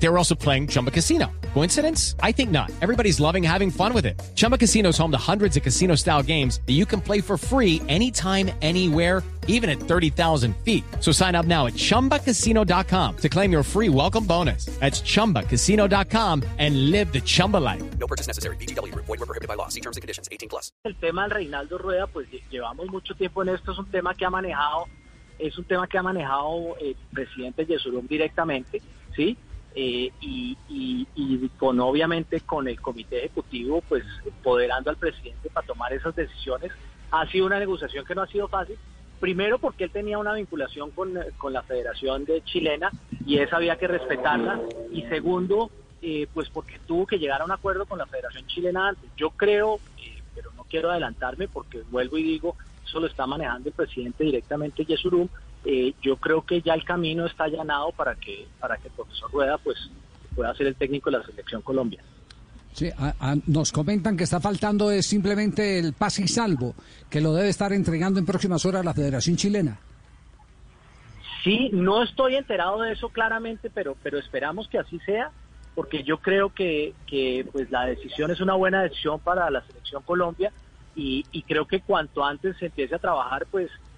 They were also playing Chumba Casino. Coincidence? I think not. Everybody's loving having fun with it. Chumba Casino is home to hundreds of casino style games that you can play for free anytime, anywhere, even at 30,000 feet. So sign up now at chumbacasino.com to claim your free welcome bonus. That's chumbacasino.com and live the Chumba life. No purchase necessary. VGW. Void were prohibited by law. See terms and conditions. 18 plus. El tema del Reinaldo Rueda, pues llevamos mucho tiempo en esto, es un tema que ha manejado, es un tema que ha manejado el presidente Jesurún directamente, ¿sí? Eh, y, con obviamente con el comité ejecutivo, pues empoderando al presidente para tomar esas decisiones. Ha sido una negociación que no ha sido fácil, primero porque él tenía una vinculación con, con la Federación de Chilena y esa había que respetarla, y segundo, eh, pues porque tuvo que llegar a un acuerdo con la Federación Chilena. Yo creo, eh, pero no quiero adelantarme porque vuelvo y digo, eso lo está manejando el presidente directamente Yesurum. Eh, yo creo que ya el camino está allanado para que para que el profesor Rueda pues pueda ser el técnico de la selección Colombia. Sí, a- a- nos comentan que está faltando es simplemente el pase y salvo, que lo debe estar entregando en próximas horas la Federación Chilena. Sí, no estoy enterado de eso claramente, pero pero esperamos que así sea, porque yo creo que, que pues la decisión es una buena decisión para la selección Colombia y, y creo que cuanto antes se empiece a trabajar, pues